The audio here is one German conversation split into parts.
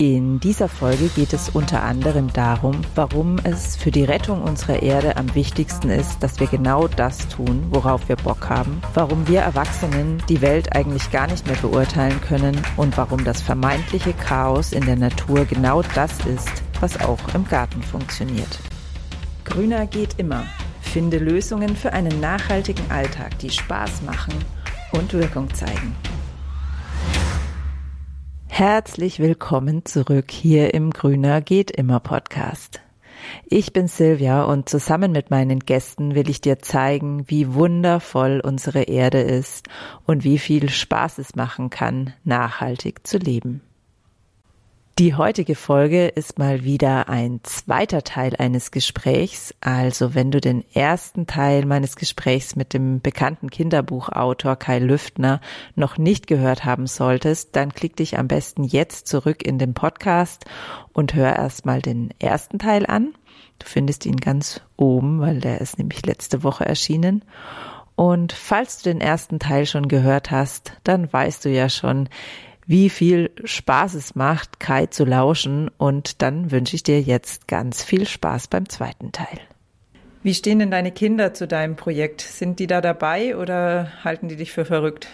In dieser Folge geht es unter anderem darum, warum es für die Rettung unserer Erde am wichtigsten ist, dass wir genau das tun, worauf wir Bock haben, warum wir Erwachsenen die Welt eigentlich gar nicht mehr beurteilen können und warum das vermeintliche Chaos in der Natur genau das ist, was auch im Garten funktioniert. Grüner geht immer. Finde Lösungen für einen nachhaltigen Alltag, die Spaß machen und Wirkung zeigen. Herzlich willkommen zurück hier im Grüner geht immer Podcast. Ich bin Silvia und zusammen mit meinen Gästen will ich dir zeigen, wie wundervoll unsere Erde ist und wie viel Spaß es machen kann, nachhaltig zu leben. Die heutige Folge ist mal wieder ein zweiter Teil eines Gesprächs. Also wenn du den ersten Teil meines Gesprächs mit dem bekannten Kinderbuchautor Kai Lüftner noch nicht gehört haben solltest, dann klick dich am besten jetzt zurück in den Podcast und hör erstmal den ersten Teil an. Du findest ihn ganz oben, weil der ist nämlich letzte Woche erschienen. Und falls du den ersten Teil schon gehört hast, dann weißt du ja schon, wie viel Spaß es macht, Kai zu lauschen. Und dann wünsche ich dir jetzt ganz viel Spaß beim zweiten Teil. Wie stehen denn deine Kinder zu deinem Projekt? Sind die da dabei oder halten die dich für verrückt?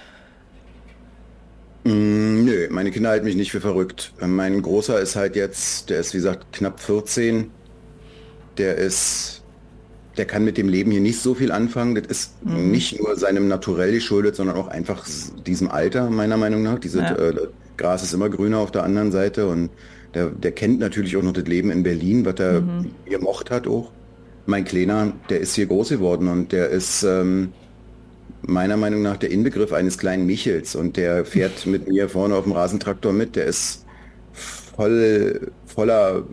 Mm, nö, meine Kinder halten mich nicht für verrückt. Mein Großer ist halt jetzt, der ist wie gesagt knapp 14. Der ist der kann mit dem Leben hier nicht so viel anfangen. Das ist mhm. nicht nur seinem Naturell geschuldet, sondern auch einfach diesem Alter, meiner Meinung nach. Diese, ja. äh, Gras ist immer grüner auf der anderen Seite und der, der kennt natürlich auch noch das Leben in Berlin, was er mhm. gemocht hat auch. Mein Kleiner, der ist hier groß geworden und der ist ähm, meiner Meinung nach der Inbegriff eines kleinen Michels und der fährt mit mir vorne auf dem Rasentraktor mit. Der ist voll voller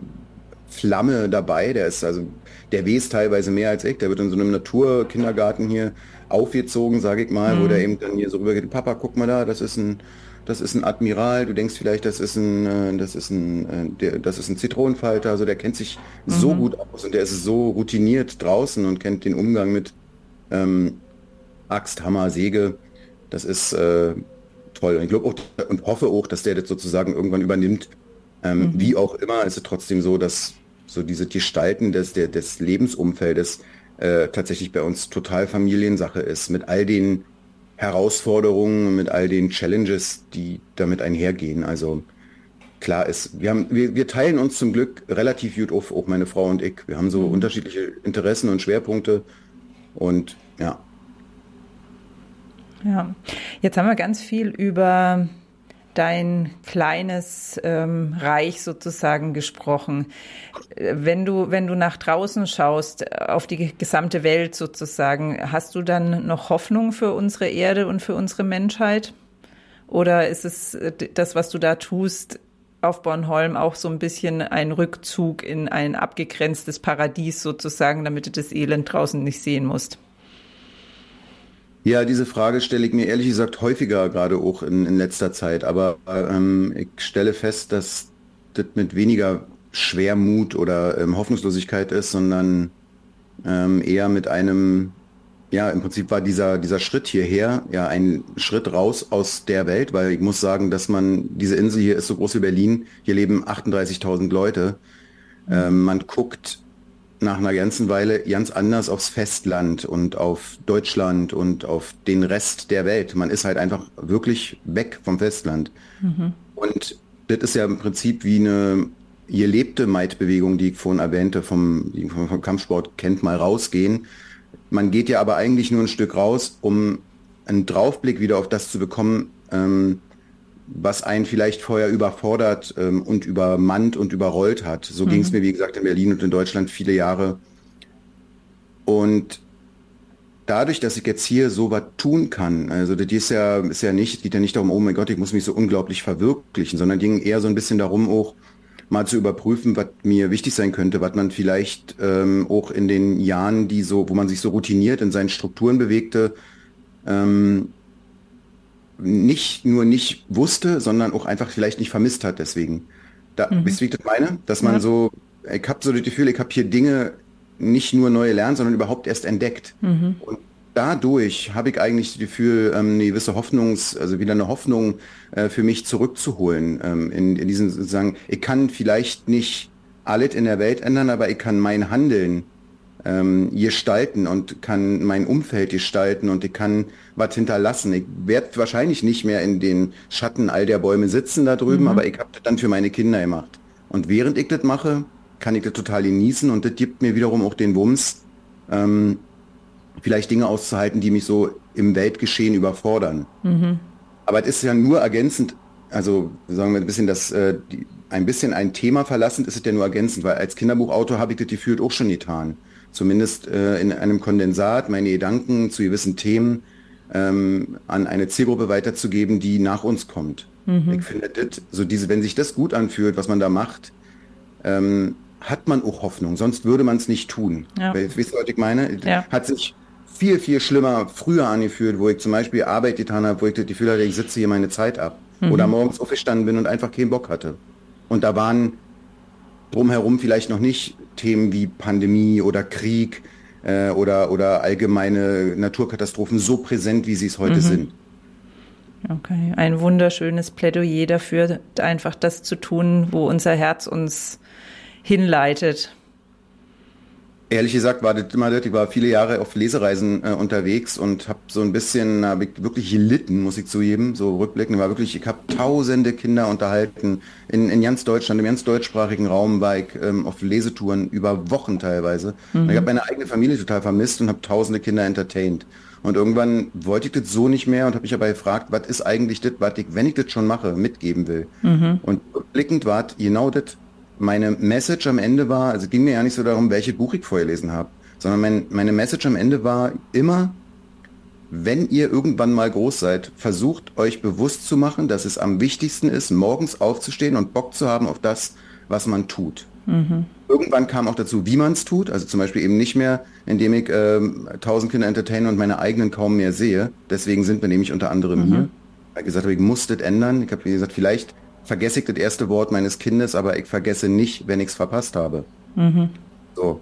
Flamme dabei. Der ist also der weiß teilweise mehr als ich. Der wird in so einem Naturkindergarten hier aufgezogen, sage ich mal, mhm. wo der eben dann hier so rübergeht, Papa, guck mal da, das ist ein, das ist ein Admiral, du denkst vielleicht, das ist ein, äh, das ist ein, äh, der, das ist ein Zitronenfalter, also der kennt sich mhm. so gut aus und der ist so routiniert draußen und kennt den Umgang mit ähm, Axt, Hammer, Säge. Das ist äh, toll. Und ich glaube und hoffe auch, dass der das sozusagen irgendwann übernimmt. Ähm, mhm. Wie auch immer, ist es trotzdem so, dass so diese Gestalten des, der, des Lebensumfeldes äh, tatsächlich bei uns total Familiensache ist, mit all den Herausforderungen, mit all den Challenges, die damit einhergehen. Also klar ist, wir, haben, wir, wir teilen uns zum Glück relativ gut auf, auch meine Frau und ich. Wir haben so mhm. unterschiedliche Interessen und Schwerpunkte und ja. Ja, jetzt haben wir ganz viel über dein kleines ähm, Reich sozusagen gesprochen. Wenn du, wenn du nach draußen schaust, auf die gesamte Welt sozusagen, hast du dann noch Hoffnung für unsere Erde und für unsere Menschheit? Oder ist es äh, das, was du da tust, auf Bornholm auch so ein bisschen ein Rückzug in ein abgegrenztes Paradies sozusagen, damit du das Elend draußen nicht sehen musst? Ja, diese Frage stelle ich mir ehrlich gesagt häufiger gerade auch in, in letzter Zeit. Aber ähm, ich stelle fest, dass das mit weniger Schwermut oder ähm, Hoffnungslosigkeit ist, sondern ähm, eher mit einem, ja, im Prinzip war dieser, dieser Schritt hierher ja ein Schritt raus aus der Welt, weil ich muss sagen, dass man, diese Insel hier ist so groß wie Berlin, hier leben 38.000 Leute. Ähm, man guckt nach einer ganzen Weile ganz anders aufs Festland und auf Deutschland und auf den Rest der Welt. Man ist halt einfach wirklich weg vom Festland. Mhm. Und das ist ja im Prinzip wie eine ihr lebte Maidbewegung, die ich vorhin erwähnte, vom, vom Kampfsport kennt, mal rausgehen. Man geht ja aber eigentlich nur ein Stück raus, um einen Draufblick wieder auf das zu bekommen, ähm, was einen vielleicht vorher überfordert ähm, und übermannt und überrollt hat. So mhm. ging es mir, wie gesagt, in Berlin und in Deutschland viele Jahre. Und dadurch, dass ich jetzt hier so was tun kann, also das ist ja, ist ja nicht, geht ja nicht darum, oh mein Gott, ich muss mich so unglaublich verwirklichen, sondern ging eher so ein bisschen darum, auch mal zu überprüfen, was mir wichtig sein könnte, was man vielleicht ähm, auch in den Jahren, die so, wo man sich so routiniert in seinen Strukturen bewegte, ähm, nicht nur nicht wusste, sondern auch einfach vielleicht nicht vermisst hat deswegen. Da, mhm. Wisst ihr, wie ich das meine? Dass man ja. so, ich habe so das Gefühl, ich habe hier Dinge nicht nur neu gelernt, sondern überhaupt erst entdeckt. Mhm. Und dadurch habe ich eigentlich das Gefühl, ähm, eine gewisse Hoffnungs, also wieder eine Hoffnung äh, für mich zurückzuholen. Ähm, in, in diesem sozusagen, ich kann vielleicht nicht alles in der Welt ändern, aber ich kann mein Handeln ähm, gestalten und kann mein Umfeld gestalten und ich kann was hinterlassen. Ich werde wahrscheinlich nicht mehr in den Schatten all der Bäume sitzen da drüben, mhm. aber ich habe das dann für meine Kinder gemacht. Und während ich das mache, kann ich das total genießen und das gibt mir wiederum auch den Wumms, ähm, vielleicht Dinge auszuhalten, die mich so im Weltgeschehen überfordern. Mhm. Aber es ist ja nur ergänzend, also sagen wir ein bisschen das, äh, die, ein bisschen ein Thema verlassend ist es ja nur ergänzend, weil als Kinderbuchautor habe ich das gefühlt auch schon getan. Zumindest äh, in einem Kondensat meine Gedanken zu gewissen Themen ähm, an eine Zielgruppe weiterzugeben, die nach uns kommt. Mhm. Ich finde, das, so diese, wenn sich das gut anfühlt, was man da macht, ähm, hat man auch Hoffnung, sonst würde man es nicht tun. Ja. Wisst ihr, was ich meine? Ja. Hat sich viel, viel schlimmer früher angefühlt, wo ich zum Beispiel Arbeit getan habe, wo ich das Gefühl hatte, ich sitze hier meine Zeit ab. Mhm. Oder morgens aufgestanden bin und einfach keinen Bock hatte. Und da waren drumherum vielleicht noch nicht Themen wie Pandemie oder Krieg äh, oder, oder allgemeine Naturkatastrophen so präsent, wie sie es heute mhm. sind. Okay, ein wunderschönes Plädoyer dafür, einfach das zu tun, wo unser Herz uns hinleitet. Ehrlich gesagt war das immer das, ich war viele Jahre auf Lesereisen äh, unterwegs und habe so ein bisschen, habe ich wirklich gelitten, muss ich zugeben, so rückblickend, war wirklich, ich habe tausende Kinder unterhalten, in, in ganz Deutschland, im ganz deutschsprachigen Raum war ich ähm, auf Lesetouren über Wochen teilweise. Mhm. ich habe meine eigene Familie total vermisst und habe tausende Kinder entertained. Und irgendwann wollte ich das so nicht mehr und habe mich aber gefragt, was ist eigentlich das, was ich, wenn ich das schon mache, mitgeben will. Mhm. Und rückblickend war genau das, meine Message am Ende war, also ging mir ja nicht so darum, welche Buch ich vorgelesen habe, sondern mein, meine Message am Ende war immer, wenn ihr irgendwann mal groß seid, versucht euch bewusst zu machen, dass es am wichtigsten ist, morgens aufzustehen und Bock zu haben auf das, was man tut. Mhm. Irgendwann kam auch dazu, wie man es tut, also zum Beispiel eben nicht mehr, indem ich ähm, tausend Kinder entertaine und meine eigenen kaum mehr sehe. Deswegen sind wir nämlich unter anderem mhm. hier. Ich habe gesagt, ich muss das ändern. Ich habe gesagt, vielleicht vergesse ich das erste Wort meines Kindes, aber ich vergesse nicht, wenn ich es verpasst habe. Mhm. So.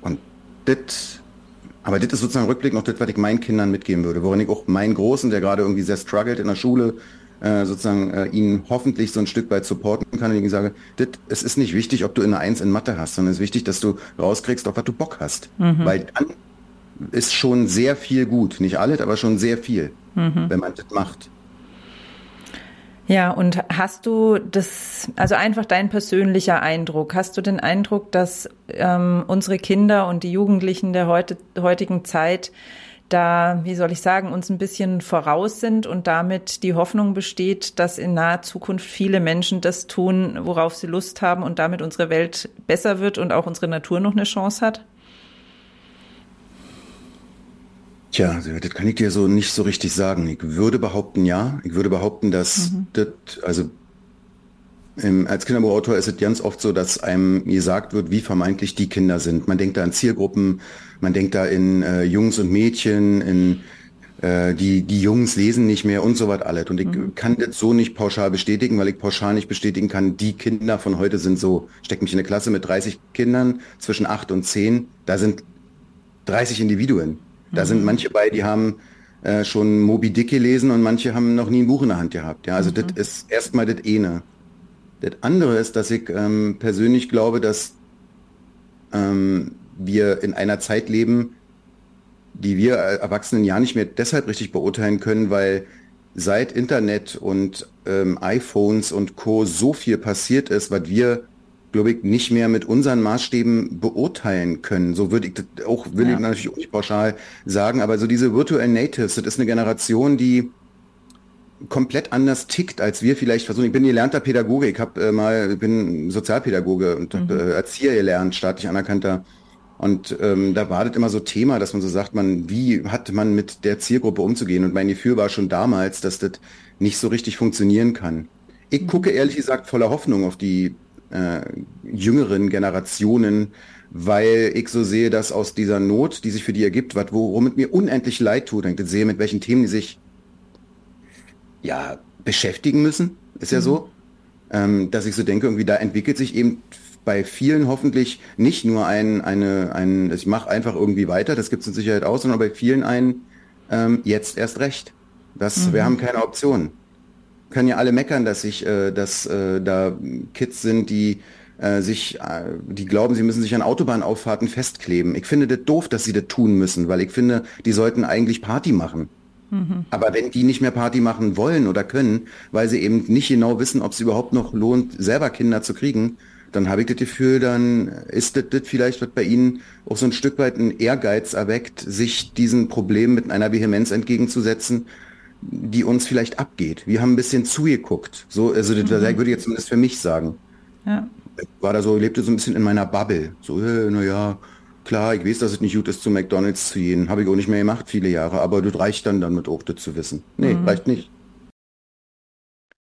Und das, aber das ist sozusagen Rückblick noch das, was ich meinen Kindern mitgeben würde, worin ich auch meinen Großen, der gerade irgendwie sehr struggelt in der Schule, äh, sozusagen äh, ihn hoffentlich so ein Stück weit supporten kann und ich sage, das, es ist nicht wichtig, ob du eine Eins in Mathe hast, sondern es ist wichtig, dass du rauskriegst, auf was du Bock hast. Mhm. Weil dann ist schon sehr viel gut. Nicht alles, aber schon sehr viel, mhm. wenn man das macht. Ja, und hast du das, also einfach dein persönlicher Eindruck, hast du den Eindruck, dass ähm, unsere Kinder und die Jugendlichen der heute, heutigen Zeit da, wie soll ich sagen, uns ein bisschen voraus sind und damit die Hoffnung besteht, dass in naher Zukunft viele Menschen das tun, worauf sie Lust haben und damit unsere Welt besser wird und auch unsere Natur noch eine Chance hat? Tja, das kann ich dir so nicht so richtig sagen. Ich würde behaupten, ja. Ich würde behaupten, dass mhm. das, also im, als Kinderbuchautor ist es ganz oft so, dass einem gesagt wird, wie vermeintlich die Kinder sind. Man denkt da an Zielgruppen, man denkt da in äh, Jungs und Mädchen, in äh, die, die Jungs lesen nicht mehr und so was alles. Und ich mhm. kann das so nicht pauschal bestätigen, weil ich pauschal nicht bestätigen kann, die Kinder von heute sind so. Steck mich in eine Klasse mit 30 Kindern zwischen 8 und 10, da sind 30 Individuen. Da mhm. sind manche bei, die haben äh, schon Moby Dick gelesen und manche haben noch nie ein Buch in der Hand gehabt. Ja, also mhm. das ist erstmal das eine. Das andere ist, dass ich ähm, persönlich glaube, dass ähm, wir in einer Zeit leben, die wir Erwachsenen ja nicht mehr deshalb richtig beurteilen können, weil seit Internet und ähm, iPhones und Co. so viel passiert ist, was wir glaube ich, nicht mehr mit unseren Maßstäben beurteilen können. So würde ich das auch, will ja. ich natürlich auch nicht pauschal sagen, aber so diese Virtual Natives, das ist eine Generation, die komplett anders tickt, als wir vielleicht versuchen. Ich bin gelernter Pädagoge, ich habe äh, mal, bin Sozialpädagoge und mhm. habe äh, Erzieher gelernt, staatlich anerkannter. Und ähm, da war das immer so Thema, dass man so sagt, man, wie hat man mit der Zielgruppe umzugehen? Und mein Gefühl war schon damals, dass das nicht so richtig funktionieren kann. Ich mhm. gucke ehrlich gesagt voller Hoffnung auf die äh, jüngeren Generationen, weil ich so sehe, dass aus dieser Not, die sich für die ergibt, was, worum es mir unendlich leid tut, ich sehe, mit welchen Themen die sich ja beschäftigen müssen, ist ja mhm. so, ähm, dass ich so denke, irgendwie da entwickelt sich eben bei vielen hoffentlich nicht nur ein, eine, ein, ich mache einfach irgendwie weiter, das gibt es in Sicherheit aus, sondern bei vielen ein, ähm, jetzt erst recht. Das, mhm. Wir haben keine Option. Können ja alle meckern, dass ich, äh, dass äh, da Kids sind, die äh, sich, äh, die glauben, sie müssen sich an Autobahnauffahrten festkleben. Ich finde das doof, dass sie das tun müssen, weil ich finde, die sollten eigentlich Party machen. Mhm. Aber wenn die nicht mehr Party machen wollen oder können, weil sie eben nicht genau wissen, ob es überhaupt noch lohnt, selber Kinder zu kriegen, dann habe ich das Gefühl, dann ist das, das vielleicht, was bei Ihnen auch so ein Stück weit ein Ehrgeiz erweckt, sich diesen Problemen mit einer Vehemenz entgegenzusetzen, die uns vielleicht abgeht. Wir haben ein bisschen zugeguckt. So, also das mhm. würde ich jetzt zumindest für mich sagen. Ja. Ich war da so, lebte so ein bisschen in meiner Bubble. So, äh, naja, klar, ich weiß, dass es nicht gut ist, zu McDonalds zu gehen. Habe ich auch nicht mehr gemacht, viele Jahre. Aber das reicht dann damit auch, das zu wissen. Nee, mhm. reicht nicht.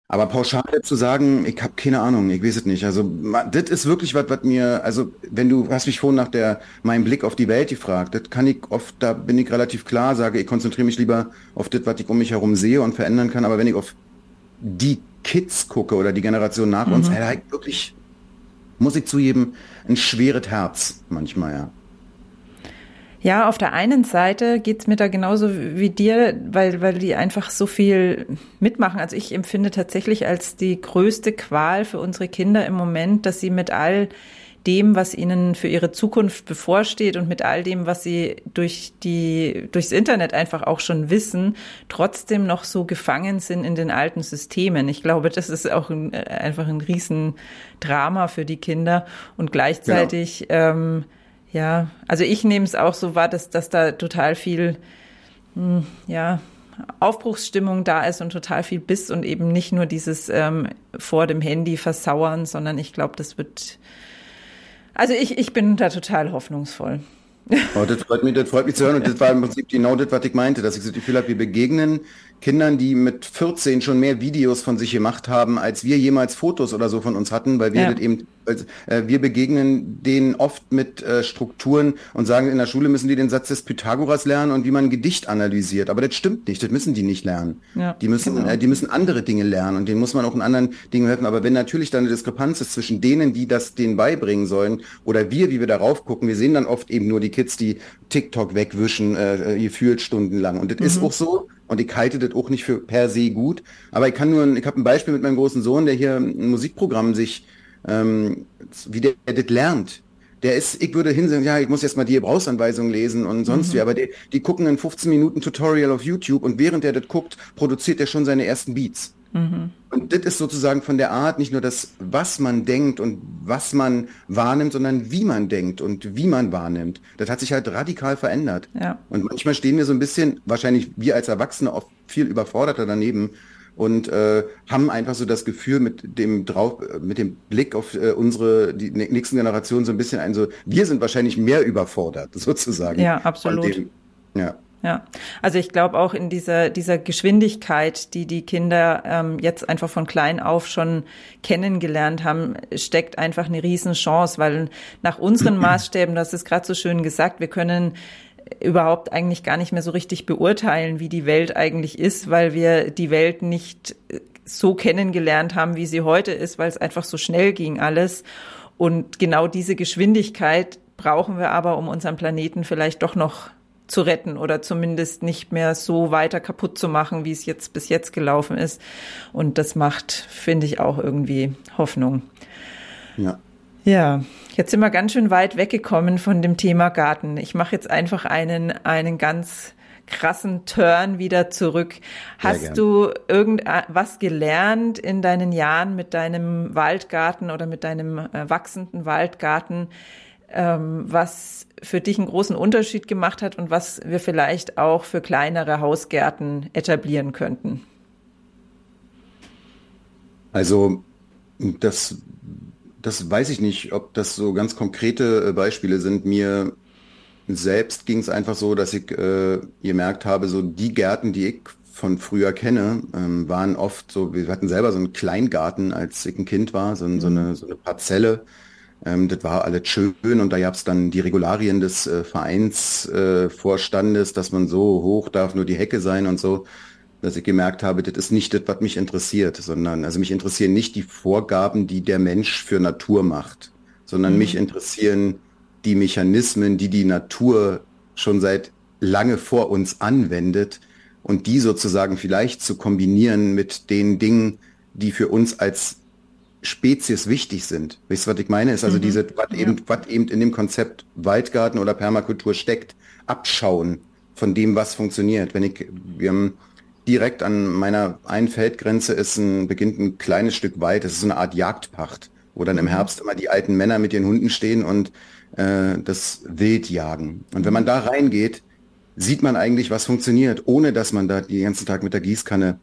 Aber pauschal zu sagen, ich habe keine Ahnung, ich weiß es nicht. Also das ist wirklich was, was mir, also wenn du hast mich vorhin nach der meinem Blick auf die Welt gefragt, das kann ich oft, da bin ich relativ klar, sage, ich konzentriere mich lieber auf das, was ich um mich herum sehe und verändern kann. Aber wenn ich auf die Kids gucke oder die Generation nach mhm. uns, hey, wirklich, muss ich zugeben, ein schweres Herz manchmal, ja. Ja, auf der einen Seite geht's mir da genauso wie dir, weil, weil die einfach so viel mitmachen. Also ich empfinde tatsächlich als die größte Qual für unsere Kinder im Moment, dass sie mit all dem, was ihnen für ihre Zukunft bevorsteht und mit all dem, was sie durch die, durchs Internet einfach auch schon wissen, trotzdem noch so gefangen sind in den alten Systemen. Ich glaube, das ist auch ein, einfach ein Riesendrama für die Kinder und gleichzeitig, genau. ähm, ja, also ich nehme es auch so wahr, dass, dass da total viel, hm, ja, Aufbruchsstimmung da ist und total viel Biss und eben nicht nur dieses ähm, vor dem Handy versauern, sondern ich glaube, das wird, also ich, ich bin da total hoffnungsvoll. Oh, das, freut mich, das freut mich zu hören und das war im Prinzip genau das, was ich meinte, dass ich so das Gefühl habe, wir begegnen Kindern, die mit 14 schon mehr Videos von sich gemacht haben, als wir jemals Fotos oder so von uns hatten, weil wir ja. das eben, äh, wir begegnen denen oft mit äh, Strukturen und sagen, in der Schule müssen die den Satz des Pythagoras lernen und wie man ein Gedicht analysiert. Aber das stimmt nicht, das müssen die nicht lernen. Ja, die müssen, genau. äh, die müssen andere Dinge lernen und denen muss man auch in anderen Dingen helfen. Aber wenn natürlich dann eine Diskrepanz ist zwischen denen, die das denen beibringen sollen oder wir, wie wir darauf gucken, wir sehen dann oft eben nur die Kids, die TikTok wegwischen, äh, gefühlt stundenlang. Und das mhm. ist auch so, und ich halte das auch nicht für per se gut. Aber ich kann nur, ich habe ein Beispiel mit meinem großen Sohn, der hier ein Musikprogramm sich, ähm, wie der, der das lernt. Der ist, ich würde hinsehen, ja, ich muss jetzt mal die Gebrauchsanweisung lesen und sonst mhm. wie, aber die, die gucken ein 15 Minuten Tutorial auf YouTube und während der das guckt, produziert er schon seine ersten Beats. Mhm. Und das ist sozusagen von der Art nicht nur das, was man denkt und was man wahrnimmt, sondern wie man denkt und wie man wahrnimmt. Das hat sich halt radikal verändert. Ja. Und manchmal stehen wir so ein bisschen, wahrscheinlich wir als Erwachsene oft viel überforderter daneben und äh, haben einfach so das Gefühl mit dem drauf, mit dem Blick auf äh, unsere die nächsten Generationen so ein bisschen ein so, wir sind wahrscheinlich mehr überfordert sozusagen. Ja, absolut. Dem, ja. Ja, also ich glaube auch in dieser, dieser Geschwindigkeit, die die Kinder ähm, jetzt einfach von klein auf schon kennengelernt haben, steckt einfach eine Riesenchance, weil nach unseren Maßstäben, das ist gerade so schön gesagt, wir können überhaupt eigentlich gar nicht mehr so richtig beurteilen, wie die Welt eigentlich ist, weil wir die Welt nicht so kennengelernt haben, wie sie heute ist, weil es einfach so schnell ging alles. Und genau diese Geschwindigkeit brauchen wir aber, um unseren Planeten vielleicht doch noch zu retten oder zumindest nicht mehr so weiter kaputt zu machen, wie es jetzt bis jetzt gelaufen ist. Und das macht, finde ich, auch irgendwie Hoffnung. Ja. Ja, jetzt sind wir ganz schön weit weggekommen von dem Thema Garten. Ich mache jetzt einfach einen, einen ganz krassen Turn wieder zurück. Hast du irgendwas gelernt in deinen Jahren mit deinem Waldgarten oder mit deinem äh, wachsenden Waldgarten, ähm, was für dich einen großen Unterschied gemacht hat und was wir vielleicht auch für kleinere Hausgärten etablieren könnten? Also das, das weiß ich nicht, ob das so ganz konkrete äh, Beispiele sind. Mir selbst ging es einfach so, dass ich äh, gemerkt habe, so die Gärten, die ich von früher kenne, ähm, waren oft so, wir hatten selber so einen Kleingarten, als ich ein Kind war, so, so, eine, so eine Parzelle. Ähm, das war alles schön und da gab es dann die Regularien des äh, Vereinsvorstandes, äh, dass man so hoch darf nur die Hecke sein und so, dass ich gemerkt habe, das ist nicht das, was mich interessiert, sondern also mich interessieren nicht die Vorgaben, die der Mensch für Natur macht, sondern mhm. mich interessieren die Mechanismen, die die Natur schon seit lange vor uns anwendet und die sozusagen vielleicht zu kombinieren mit den Dingen, die für uns als Spezies wichtig sind. Wisst ihr, was ich meine? Ist also mhm. diese, was ja. eben, was eben in dem Konzept Waldgarten oder Permakultur steckt, abschauen von dem, was funktioniert. Wenn ich, wir haben direkt an meiner einen Feldgrenze ist ein, beginnt ein kleines Stück Wald, das ist so eine Art Jagdpacht, wo dann im mhm. Herbst immer die alten Männer mit ihren Hunden stehen und äh, das Wild jagen. Und wenn man da reingeht, sieht man eigentlich, was funktioniert, ohne dass man da den ganzen Tag mit der Gießkanne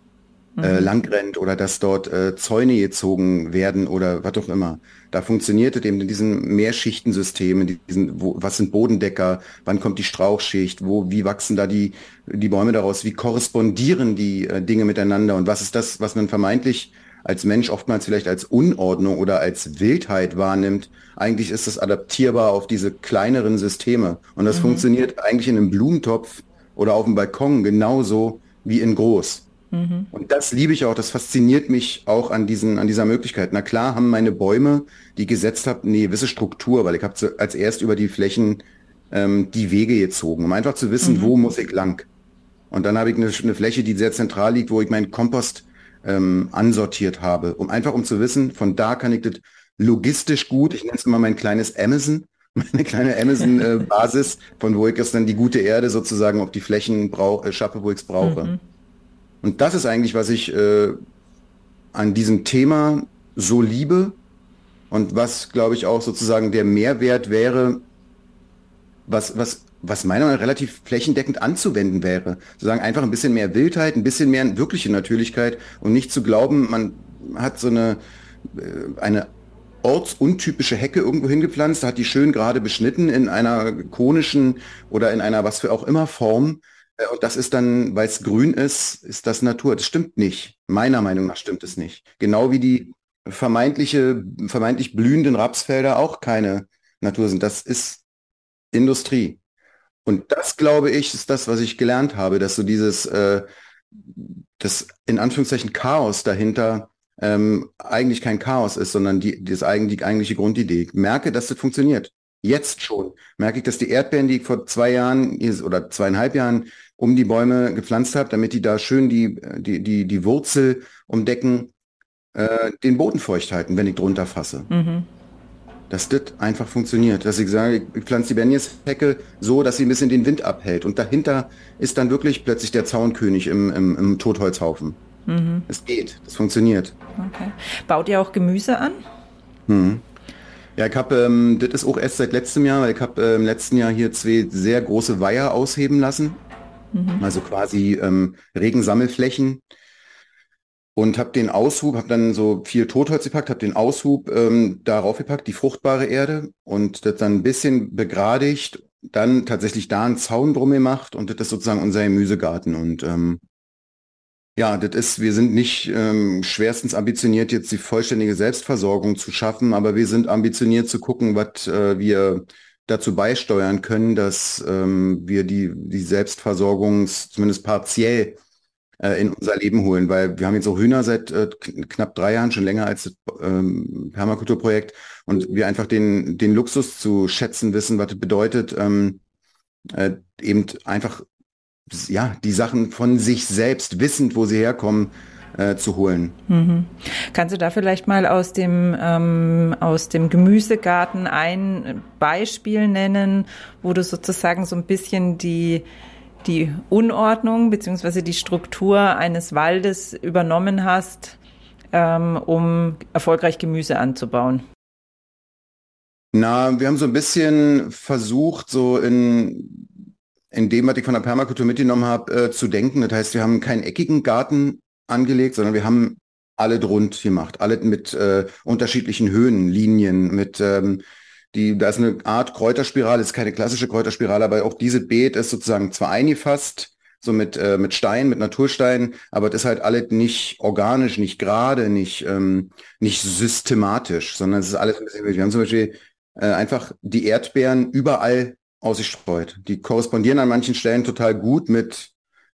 äh, mhm. langrennt oder dass dort äh, Zäune gezogen werden oder was auch immer. Da funktioniert es eben in diesen Mehrschichtensystemen, in diesen, wo, was sind Bodendecker, wann kommt die Strauchschicht, wo, wie wachsen da die, die Bäume daraus, wie korrespondieren die äh, Dinge miteinander und was ist das, was man vermeintlich als Mensch oftmals vielleicht als Unordnung oder als Wildheit wahrnimmt. Eigentlich ist das adaptierbar auf diese kleineren Systeme. Und das mhm. funktioniert eigentlich in einem Blumentopf oder auf dem Balkon genauso wie in groß. Mhm. Und das liebe ich auch, das fasziniert mich auch an, diesen, an dieser Möglichkeit. Na klar haben meine Bäume, die gesetzt habe, eine gewisse Struktur, weil ich habe als erst über die Flächen ähm, die Wege gezogen, um einfach zu wissen, mhm. wo muss ich lang. Und dann habe ich eine, eine, Fläche, die sehr zentral liegt, wo ich meinen Kompost ähm, ansortiert habe, um einfach um zu wissen, von da kann ich das logistisch gut, ich nenne es immer mein kleines Amazon, meine kleine Amazon-Basis, äh, von wo ich es dann die gute Erde sozusagen auf die Flächen äh, schaffe, wo ich es brauche. Mhm. Und das ist eigentlich, was ich äh, an diesem Thema so liebe und was, glaube ich, auch sozusagen der Mehrwert wäre, was, was, was meiner Meinung nach relativ flächendeckend anzuwenden wäre. Sozusagen einfach ein bisschen mehr Wildheit, ein bisschen mehr wirkliche Natürlichkeit und nicht zu glauben, man hat so eine, äh, eine ortsuntypische Hecke irgendwo hingepflanzt, hat die schön gerade beschnitten in einer konischen oder in einer was für auch immer Form und das ist dann, weil es grün ist, ist das Natur. Das stimmt nicht. Meiner Meinung nach stimmt es nicht. Genau wie die vermeintliche, vermeintlich blühenden Rapsfelder auch keine Natur sind. Das ist Industrie. Und das, glaube ich, ist das, was ich gelernt habe, dass so dieses, äh, das in Anführungszeichen Chaos dahinter ähm, eigentlich kein Chaos ist, sondern die, das die eigentliche Grundidee. Merke, dass das funktioniert. Jetzt schon merke ich, dass die Erdbeeren, die ich vor zwei Jahren oder zweieinhalb Jahren um die Bäume gepflanzt habe, damit die da schön die, die, die, die Wurzel umdecken, äh, den Boden feucht halten, wenn ich drunter fasse. Mhm. Dass das einfach funktioniert. Dass ich sage, ich pflanze die Benjes-Hecke so, dass sie ein bisschen den Wind abhält. Und dahinter ist dann wirklich plötzlich der Zaunkönig im, im, im Totholzhaufen. Mhm. Es geht, das funktioniert. Okay. Baut ihr auch Gemüse an? Mhm. Ja, ich habe, ähm, das ist auch erst seit letztem Jahr, weil ich habe äh, im letzten Jahr hier zwei sehr große Weiher ausheben lassen. Mhm. Also quasi ähm, Regensammelflächen. Und habe den Aushub, habe dann so viel Totholz gepackt, habe den Aushub ähm, darauf gepackt, die fruchtbare Erde und das dann ein bisschen begradigt, dann tatsächlich da einen Zaun drum gemacht und das ist sozusagen unser Gemüsegarten. Und ähm, ja, das ist, wir sind nicht ähm, schwerstens ambitioniert, jetzt die vollständige Selbstversorgung zu schaffen, aber wir sind ambitioniert zu gucken, was äh, wir dazu beisteuern können, dass ähm, wir die, die Selbstversorgung zumindest partiell äh, in unser Leben holen, weil wir haben jetzt auch Hühner seit äh, knapp drei Jahren, schon länger als das ähm, Permakulturprojekt. Und wir einfach den, den Luxus zu schätzen wissen, was das bedeutet, ähm, äh, eben einfach ja, die Sachen von sich selbst, wissend, wo sie herkommen, äh, zu holen. Mhm. Kannst du da vielleicht mal aus dem, ähm, aus dem Gemüsegarten ein Beispiel nennen, wo du sozusagen so ein bisschen die, die Unordnung beziehungsweise die Struktur eines Waldes übernommen hast, ähm, um erfolgreich Gemüse anzubauen? Na, wir haben so ein bisschen versucht, so in in dem, was ich von der Permakultur mitgenommen habe, äh, zu denken. Das heißt, wir haben keinen eckigen Garten angelegt, sondern wir haben alle drund gemacht, alle mit äh, unterschiedlichen Höhenlinien, mit ähm, die, da ist eine Art Kräuterspirale, ist keine klassische Kräuterspirale, aber auch diese Beet ist sozusagen zwar eingefasst, so mit, äh, mit Stein, mit Naturstein, aber das ist halt alles nicht organisch, nicht gerade, nicht, ähm, nicht systematisch, sondern es ist alles ein bisschen, wir haben zum Beispiel äh, einfach die Erdbeeren überall ausgestreut. Die korrespondieren an manchen Stellen total gut mit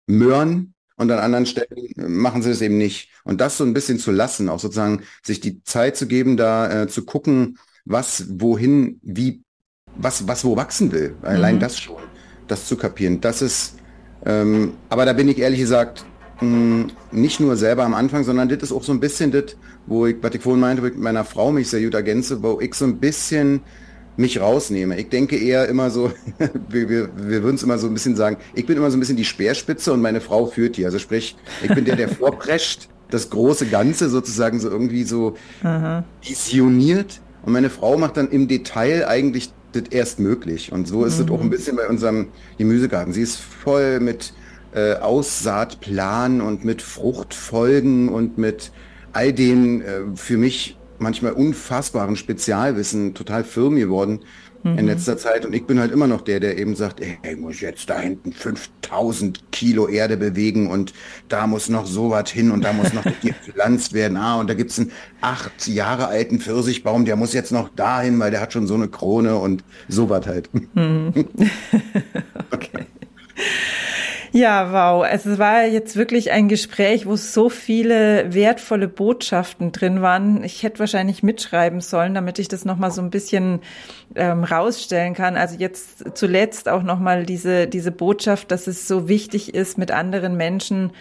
Möhren und an anderen Stellen machen sie es eben nicht. Und das so ein bisschen zu lassen, auch sozusagen sich die Zeit zu geben, da äh, zu gucken, was wohin, wie, was, was wo wachsen will. Allein mhm. das schon. das zu kapieren. Das ist, ähm, aber da bin ich ehrlich gesagt mh, hm, nicht nur selber am Anfang, sondern das ist auch so ein bisschen das, wo ich, was ich vorhin meinte, wo ich mit meiner Frau mich sehr gut ergänze, wo ich so ein bisschen mich rausnehme. Ich denke eher immer so, wir, wir, wir würden es immer so ein bisschen sagen, ich bin immer so ein bisschen die Speerspitze und meine Frau führt die. Also sprich, ich bin der, der vorprescht, das große Ganze sozusagen so irgendwie so Aha. visioniert und meine Frau macht dann im Detail eigentlich das erst möglich. Und so ist mhm. es auch ein bisschen bei unserem Gemüsegarten. Sie ist voll mit äh, Aussaatplan und mit Fruchtfolgen und mit all den äh, für mich manchmal unfassbaren Spezialwissen total firm geworden mhm. in letzter Zeit. Und ich bin halt immer noch der, der eben sagt, ey, ich muss jetzt da hinten 5000 Kilo Erde bewegen und da muss noch sowas hin und da muss noch gepflanzt werden. Ah, und da gibt's einen acht Jahre alten Pfirsichbaum, der muss jetzt noch dahin, weil der hat schon so eine Krone und sowas halt. Mhm. okay. Ja, wow. Also es war jetzt wirklich ein Gespräch, wo so viele wertvolle Botschaften drin waren. Ich hätte wahrscheinlich mitschreiben sollen, damit ich das nochmal so ein bisschen ähm, rausstellen kann. Also jetzt zuletzt auch nochmal diese, diese Botschaft, dass es so wichtig ist, mit anderen Menschen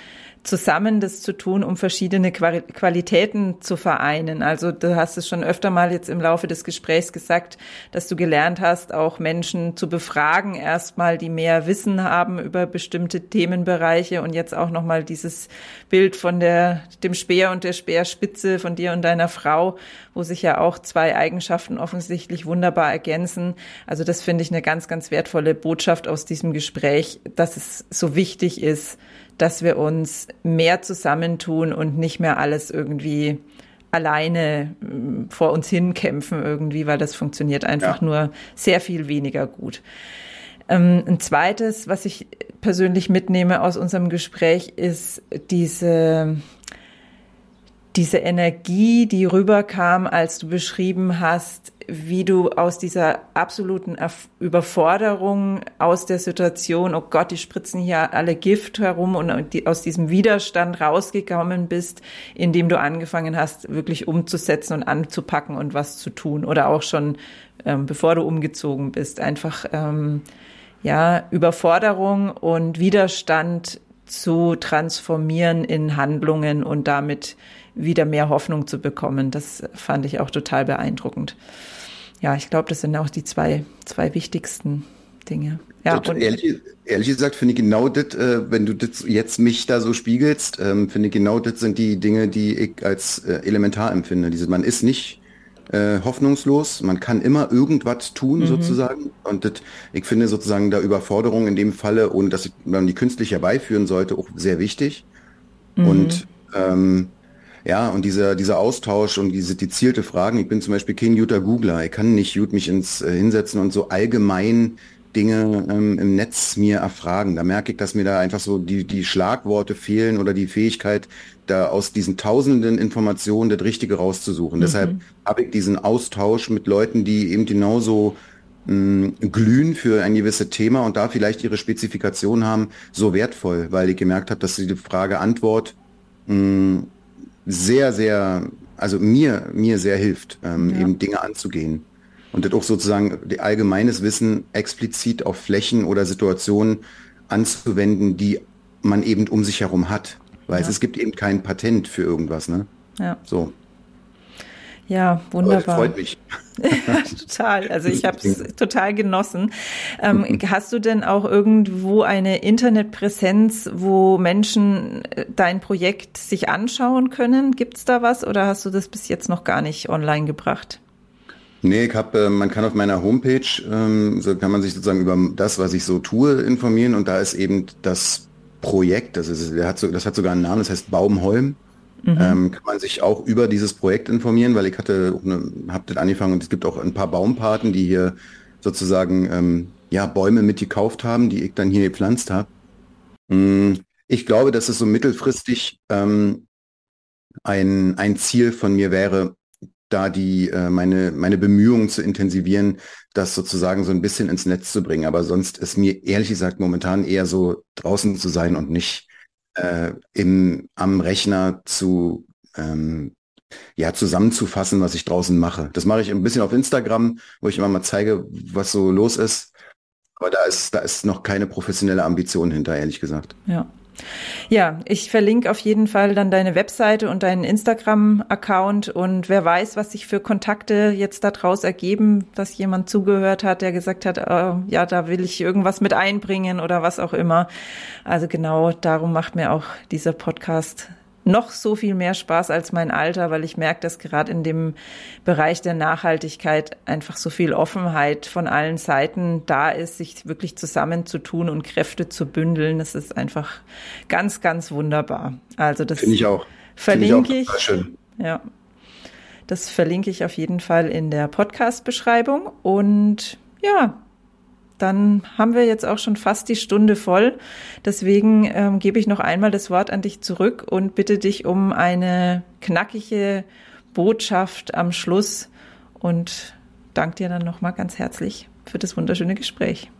zusammen das zu tun, um verschiedene Qualitäten zu vereinen. Also du hast es schon öfter mal jetzt im Laufe des Gesprächs gesagt, dass du gelernt hast, auch Menschen zu befragen, erstmal, die mehr Wissen haben über bestimmte Themenbereiche und jetzt auch nochmal dieses Bild von der, dem Speer und der Speerspitze von dir und deiner Frau, wo sich ja auch zwei Eigenschaften offensichtlich wunderbar ergänzen. Also das finde ich eine ganz, ganz wertvolle Botschaft aus diesem Gespräch, dass es so wichtig ist, dass wir uns mehr zusammentun und nicht mehr alles irgendwie alleine mm, vor uns hinkämpfen irgendwie, weil das funktioniert einfach ja. nur sehr viel weniger gut. Ähm, ein zweites, was ich persönlich mitnehme aus unserem Gespräch, ist diese, diese Energie, die rüberkam, als du beschrieben hast, wie du aus dieser absoluten Überforderung, aus der Situation, oh Gott, die spritzen hier alle Gift herum und die, aus diesem Widerstand rausgekommen bist, indem du angefangen hast, wirklich umzusetzen und anzupacken und was zu tun oder auch schon ähm, bevor du umgezogen bist, einfach ähm, ja Überforderung und Widerstand zu transformieren in Handlungen und damit wieder mehr Hoffnung zu bekommen. Das fand ich auch total beeindruckend ja, ich glaube, das sind auch die zwei, zwei wichtigsten Dinge. Ja, und ehrlich, ehrlich gesagt finde ich genau das, äh, wenn du das jetzt mich da so spiegelst, ähm, finde ich genau das sind die Dinge, die ich als äh, elementar empfinde. Diese, man ist nicht äh, hoffnungslos, man kann immer irgendwas tun mhm. sozusagen. Und das, ich finde sozusagen da Überforderung in dem Falle, ohne dass man die künstlich herbeiführen sollte, auch sehr wichtig. Mhm. Und ähm, ja, und dieser, dieser Austausch und diese gezielte Fragen, ich bin zum Beispiel kein guter Googler, ich kann nicht gut mich ins äh, hinsetzen und so allgemein Dinge ähm, im Netz mir erfragen. Da merke ich, dass mir da einfach so die, die Schlagworte fehlen oder die Fähigkeit, da aus diesen tausenden Informationen das Richtige rauszusuchen. Mhm. Deshalb habe ich diesen Austausch mit Leuten, die eben genauso mh, glühen für ein gewisses Thema und da vielleicht ihre Spezifikation haben, so wertvoll, weil ich gemerkt habe, dass die Frage Antwort mh, sehr, sehr, also mir, mir sehr hilft, ähm, ja. eben Dinge anzugehen. Und das auch sozusagen allgemeines Wissen explizit auf Flächen oder Situationen anzuwenden, die man eben um sich herum hat. Weil ja. es, gibt eben kein Patent für irgendwas, ne? Ja. So. Ja, wunderbar. freut mich. total. Also ich habe es total genossen. Ähm, hast du denn auch irgendwo eine Internetpräsenz, wo Menschen äh, dein Projekt sich anschauen können? Gibt's da was oder hast du das bis jetzt noch gar nicht online gebracht? Nee, ich hab, äh, man kann auf meiner Homepage, ähm, so kann man sich sozusagen über das, was ich so tue, informieren und da ist eben das Projekt, das, ist, der hat so, das hat sogar einen Namen, das heißt Baumholm. Mhm. Ähm, kann man sich auch über dieses Projekt informieren, weil ich hatte, habe das angefangen und es gibt auch ein paar Baumpaten, die hier sozusagen ähm, ja Bäume mitgekauft haben, die ich dann hier gepflanzt habe. Mhm. Ich glaube, dass es so mittelfristig ähm, ein, ein Ziel von mir wäre, da die äh, meine meine Bemühungen zu intensivieren, das sozusagen so ein bisschen ins Netz zu bringen. Aber sonst ist mir ehrlich gesagt momentan eher so draußen zu sein und nicht äh, im, am Rechner zu ähm, ja, zusammenzufassen, was ich draußen mache. Das mache ich ein bisschen auf Instagram, wo ich immer mal zeige, was so los ist. Aber da ist, da ist noch keine professionelle Ambition hinter, ehrlich gesagt. Ja. Ja, ich verlinke auf jeden Fall dann deine Webseite und deinen Instagram-Account und wer weiß, was sich für Kontakte jetzt daraus ergeben, dass jemand zugehört hat, der gesagt hat, äh, ja, da will ich irgendwas mit einbringen oder was auch immer. Also genau darum macht mir auch dieser Podcast noch so viel mehr Spaß als mein Alter, weil ich merke, dass gerade in dem Bereich der Nachhaltigkeit einfach so viel Offenheit von allen Seiten da ist, sich wirklich zusammenzutun und Kräfte zu bündeln. Das ist einfach ganz, ganz wunderbar. Also das finde ich auch. Verlinke ich. Auch schön. Ja. Das verlinke ich auf jeden Fall in der Podcast-Beschreibung. Und ja, dann haben wir jetzt auch schon fast die Stunde voll. Deswegen ähm, gebe ich noch einmal das Wort an dich zurück und bitte dich um eine knackige Botschaft am Schluss und danke dir dann nochmal ganz herzlich für das wunderschöne Gespräch.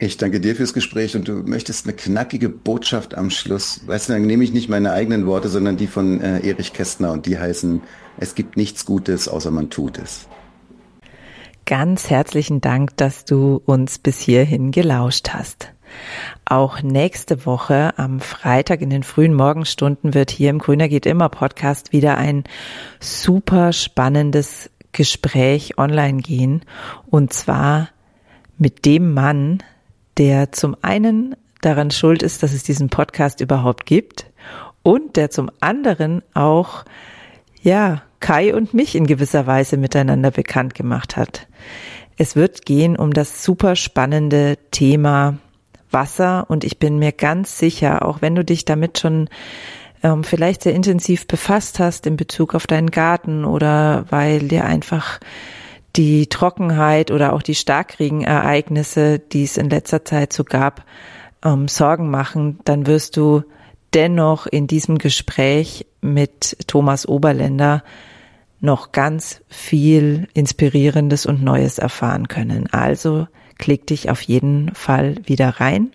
Ich danke dir fürs Gespräch und du möchtest eine knackige Botschaft am Schluss. Weißt du, dann nehme ich nicht meine eigenen Worte, sondern die von äh, Erich Kästner und die heißen, es gibt nichts Gutes, außer man tut es ganz herzlichen Dank, dass du uns bis hierhin gelauscht hast. Auch nächste Woche am Freitag in den frühen Morgenstunden wird hier im Grüner geht immer Podcast wieder ein super spannendes Gespräch online gehen. Und zwar mit dem Mann, der zum einen daran schuld ist, dass es diesen Podcast überhaupt gibt und der zum anderen auch, ja, Kai und mich in gewisser Weise miteinander bekannt gemacht hat. Es wird gehen um das super spannende Thema Wasser und ich bin mir ganz sicher, auch wenn du dich damit schon ähm, vielleicht sehr intensiv befasst hast in Bezug auf deinen Garten oder weil dir einfach die Trockenheit oder auch die Starkregenereignisse, die es in letzter Zeit so gab, ähm, Sorgen machen, dann wirst du dennoch in diesem Gespräch mit Thomas Oberländer noch ganz viel Inspirierendes und Neues erfahren können. Also klick dich auf jeden Fall wieder rein.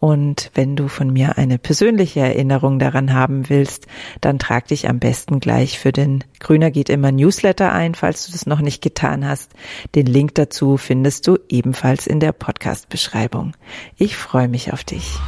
Und wenn du von mir eine persönliche Erinnerung daran haben willst, dann trag dich am besten gleich für den Grüner geht immer Newsletter ein, falls du das noch nicht getan hast. Den Link dazu findest du ebenfalls in der Podcast-Beschreibung. Ich freue mich auf dich.